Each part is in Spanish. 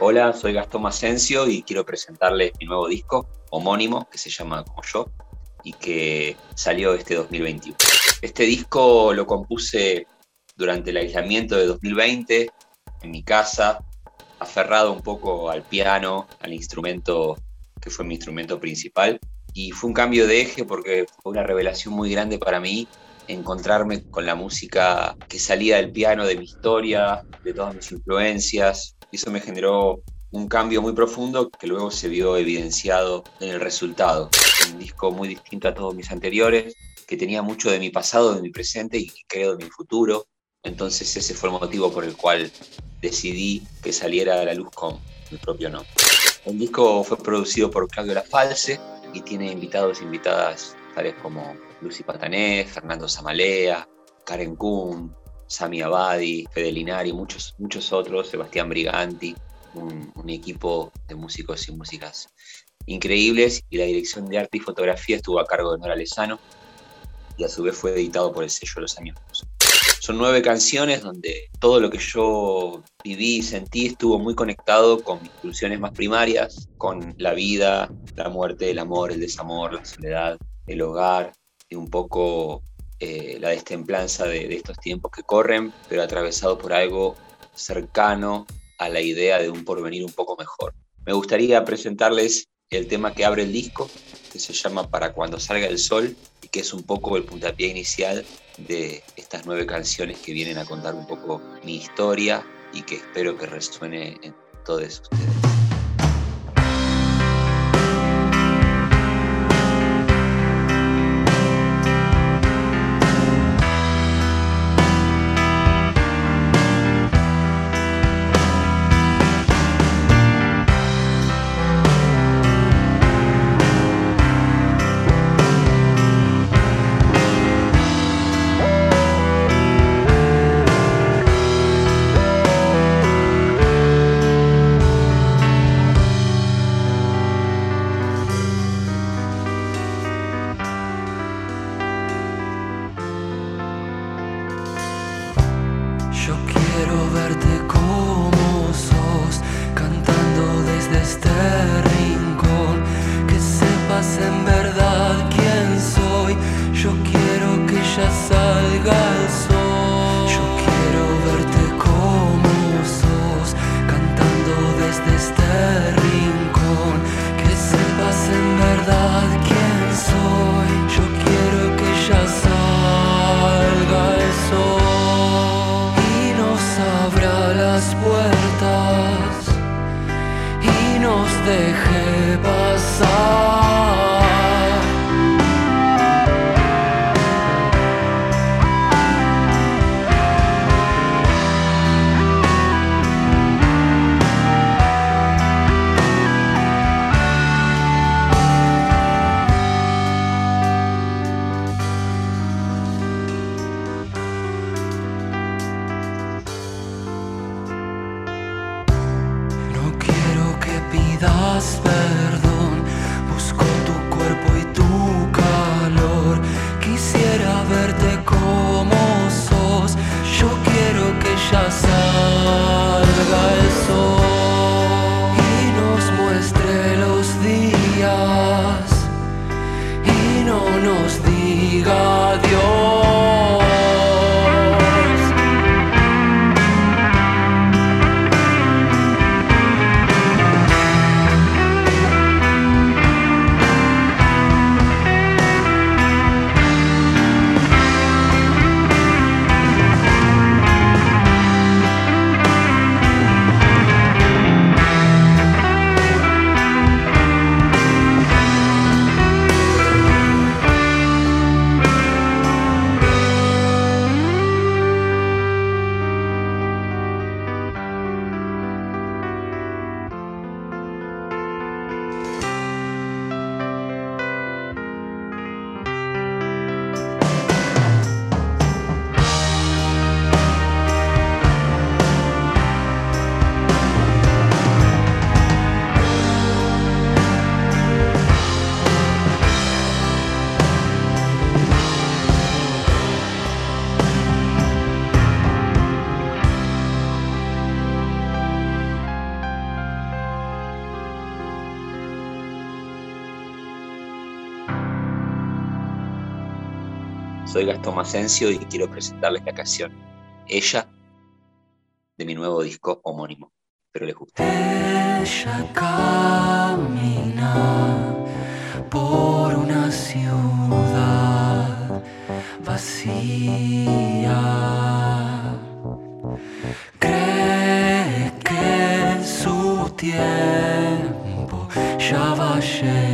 Hola, soy Gastón Macencio y quiero presentarles mi nuevo disco homónimo que se llama Como yo y que salió este 2021. Este disco lo compuse durante el aislamiento de 2020 en mi casa, aferrado un poco al piano, al instrumento que fue mi instrumento principal. Y fue un cambio de eje porque fue una revelación muy grande para mí encontrarme con la música que salía del piano, de mi historia, de todas mis influencias, eso me generó un cambio muy profundo que luego se vio evidenciado en el resultado. Un disco muy distinto a todos mis anteriores, que tenía mucho de mi pasado, de mi presente y creo de mi futuro. Entonces ese fue el motivo por el cual decidí que saliera a la luz con mi propio nombre. El disco fue producido por Claudio La False y tiene invitados e invitadas tales como Lucy Patanés, Fernando Zamalea, Karen Kuhn, Sami Abadi, Fede Linari, muchos, muchos otros, Sebastián Briganti, un, equipo de músicos y músicas increíbles y la dirección de arte y fotografía estuvo a cargo de Nora Lezano y a su vez fue editado por el sello Los Años Son nueve canciones donde todo lo que yo viví y sentí estuvo muy conectado con mis pulsiones más primarias, con la vida, la muerte, el amor, el desamor, la soledad, el hogar y un poco eh, la destemplanza de, estos tiempos que corren, pero atravesado por algo cercano a la idea de un porvenir un poco mejor. Me gustaría presentarles el tema que abre el disco, que se llama Para cuando salga el sol, y que es un poco el puntapié inicial de estas nueve canciones que vienen a contar un poco mi historia y que espero que resuene en todos ustedes. las puertas y nos deje pasar. Soy Gastón Macencio y quiero presentarles la canción Ella de mi nuevo disco homónimo. Espero les guste. Ella camina por una ciudad vacía. Cree que su tiempo ya va a llegar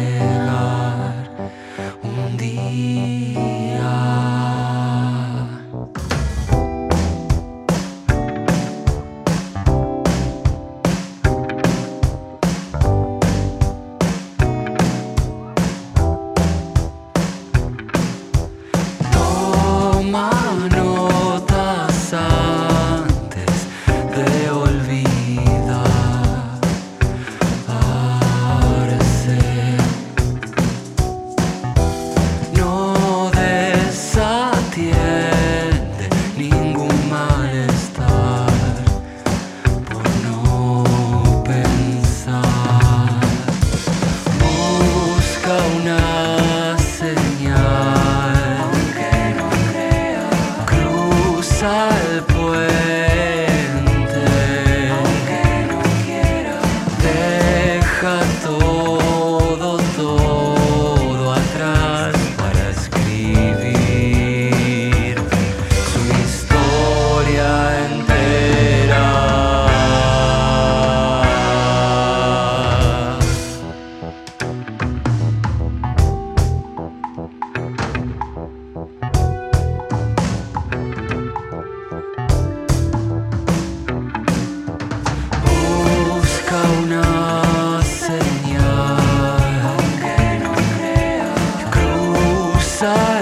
side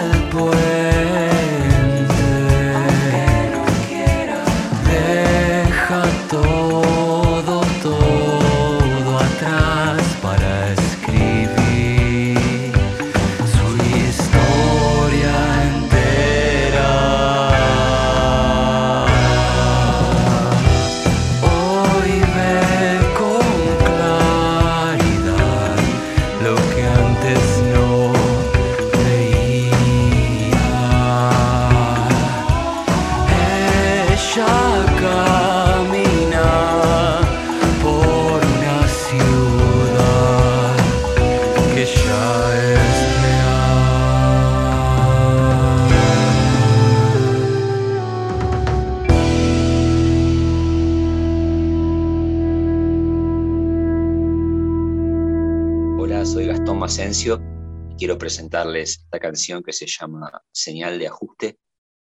quiero presentarles esta canción que se llama Señal de Ajuste,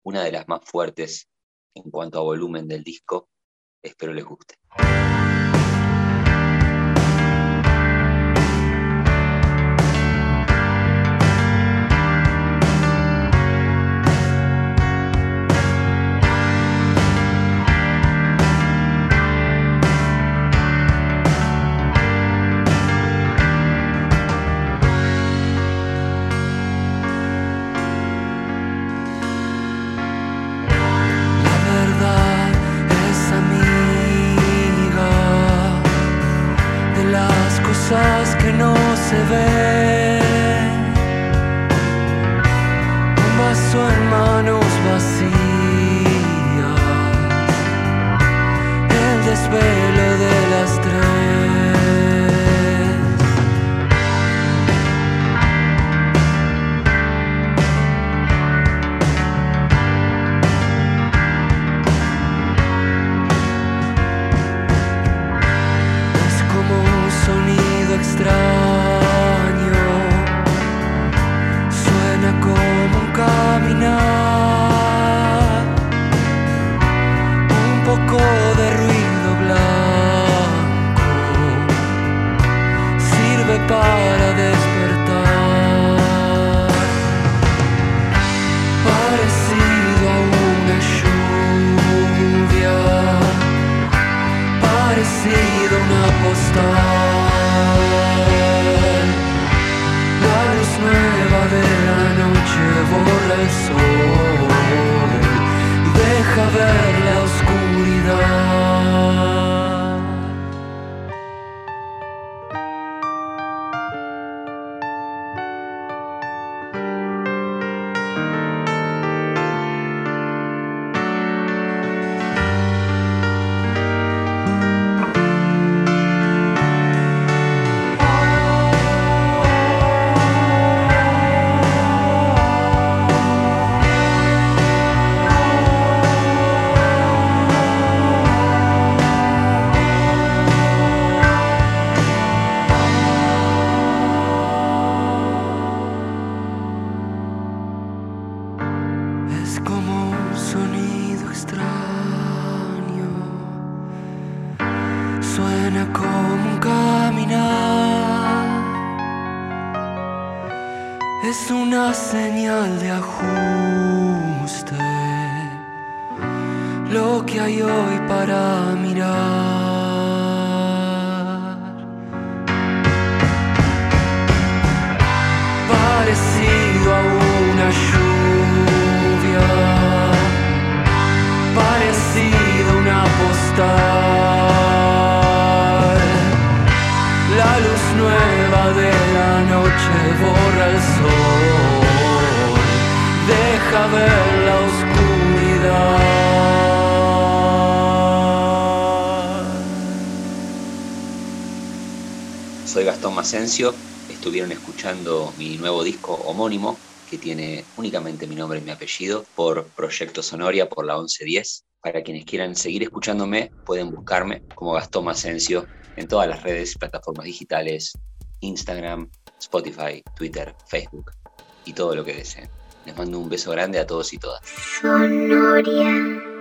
una de las más fuertes en cuanto a volumen del disco. Espero les guste. he sido un apostar. La luz nueva de la noche borra el sol deja ver la oscuridad. De ajuste. Lo que hay hoy para mirar. Parecido a una lluvia. Parecido a una postal. Macencio, estuvieron escuchando mi nuevo disco homónimo, que tiene únicamente mi nombre y mi apellido, por Proyecto Sonoria, por la 1110. Para quienes quieran seguir escuchándome, pueden buscarme como Gastón Macencio en todas las redes y plataformas digitales, Instagram, Spotify, Twitter, Facebook y todo lo que deseen. Les mando un beso grande a todos y todas. Sonoria.